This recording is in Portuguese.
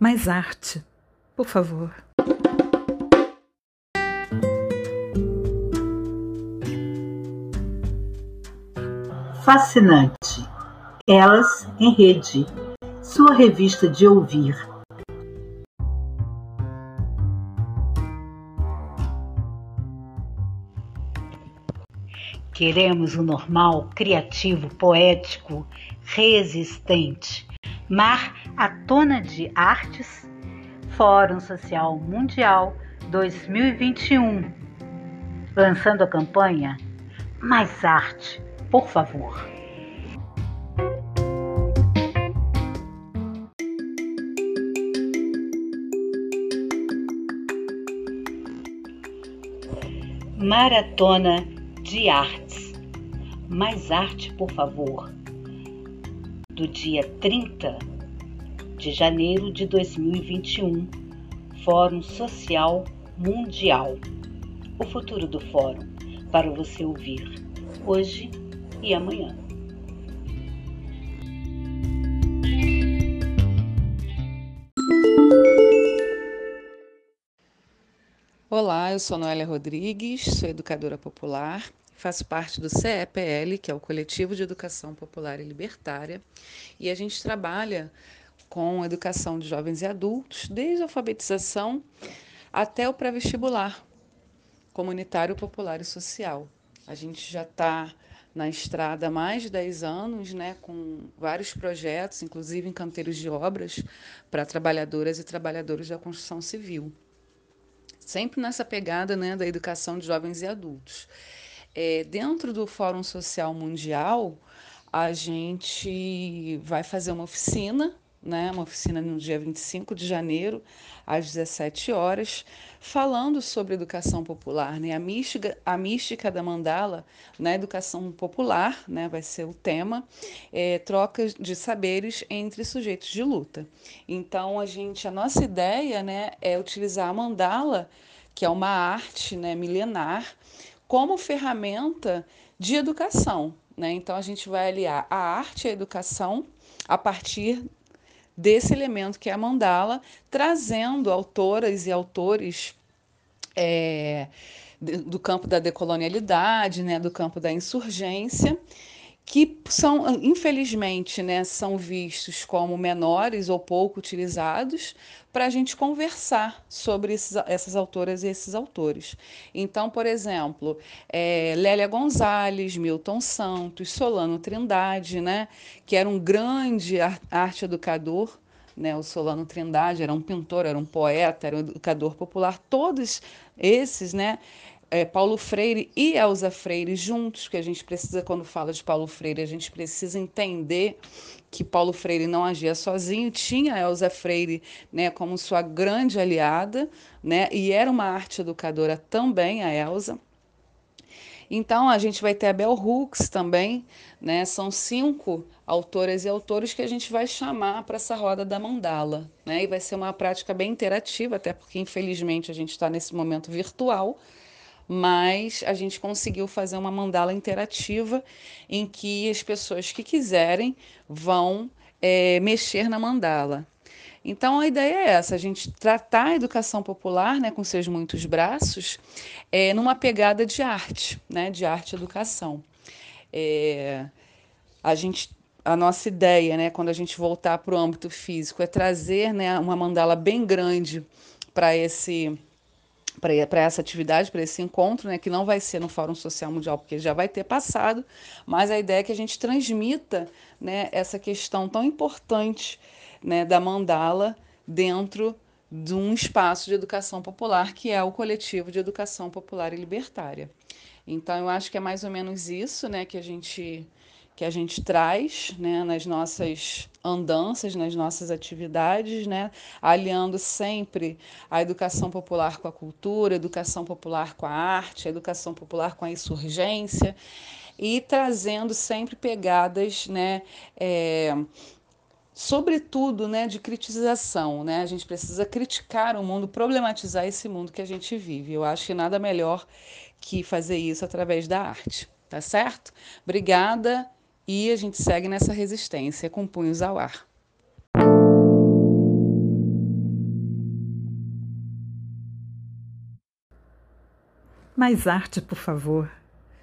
mais arte, por favor. Fascinante. Elas em Rede, sua revista de ouvir. Queremos o normal, criativo, poético, resistente. Mar à tona de artes, Fórum Social Mundial 2021. Lançando a campanha Mais Arte, por favor. Maratona de Artes. Mais arte, por favor. Do dia 30 de janeiro de 2021, Fórum Social Mundial. O futuro do Fórum, para você ouvir hoje e amanhã. Olá, eu sou Noélia Rodrigues, sou educadora popular, faço parte do CEPL, que é o Coletivo de Educação Popular e Libertária, e a gente trabalha com educação de jovens e adultos, desde a alfabetização até o pré-vestibular, comunitário, popular e social. A gente já está na estrada há mais de 10 anos, né, com vários projetos, inclusive em canteiros de obras, para trabalhadoras e trabalhadores da construção civil sempre nessa pegada né, da educação de jovens e adultos. É, dentro do Fórum Social Mundial, a gente vai fazer uma oficina, né, uma oficina no dia 25 de janeiro, às 17 horas, falando sobre educação popular, né, a mística, a mística da mandala na educação popular, né, vai ser o tema, é, troca de saberes entre sujeitos de luta. Então, a gente, a nossa ideia, né, é utilizar a mandala, que é uma arte, né, milenar, como ferramenta de educação. Né? Então, a gente vai aliar a arte a educação a partir desse elemento que é a mandala, trazendo autoras e autores é, do campo da decolonialidade, né, do campo da insurgência, que são, infelizmente, né, são vistos como menores ou pouco utilizados para a gente conversar sobre esses, essas autoras e esses autores. Então, por exemplo, é, Lélia Gonzalez, Milton Santos, Solano Trindade, né, que era um grande arte educador, né, o Solano Trindade era um pintor, era um poeta, era um educador popular, todos esses, né, é, Paulo Freire e Elza Freire juntos, que a gente precisa, quando fala de Paulo Freire, a gente precisa entender que Paulo Freire não agia sozinho, tinha Elza Freire né, como sua grande aliada, né, e era uma arte educadora também, a Elza. Então, a gente vai ter a Bell Hooks também, né? São cinco autoras e autores que a gente vai chamar para essa roda da mandala, né? E vai ser uma prática bem interativa, até porque, infelizmente, a gente está nesse momento virtual, mas a gente conseguiu fazer uma mandala interativa em que as pessoas que quiserem vão é, mexer na mandala. Então a ideia é essa: a gente tratar a educação popular, né, com seus muitos braços, é, numa pegada de arte, né, de arte educação. É, a gente a nossa ideia, né, quando a gente voltar para o âmbito físico, é trazer né, uma mandala bem grande para esse para essa atividade, para esse encontro, né, que não vai ser no Fórum Social Mundial, porque já vai ter passado, mas a ideia é que a gente transmita né, essa questão tão importante né, da mandala dentro de um espaço de educação popular, que é o coletivo de educação popular e libertária. Então, eu acho que é mais ou menos isso né, que a gente que a gente traz né, nas nossas andanças, nas nossas atividades, né, aliando sempre a educação popular com a cultura, a educação popular com a arte, a educação popular com a insurgência e trazendo sempre pegadas, né, é, sobretudo, né, de critização, né? A gente precisa criticar o mundo, problematizar esse mundo que a gente vive. Eu acho que nada melhor que fazer isso através da arte, tá certo? Obrigada e a gente segue nessa resistência com punhos ao ar. Mais arte, por favor.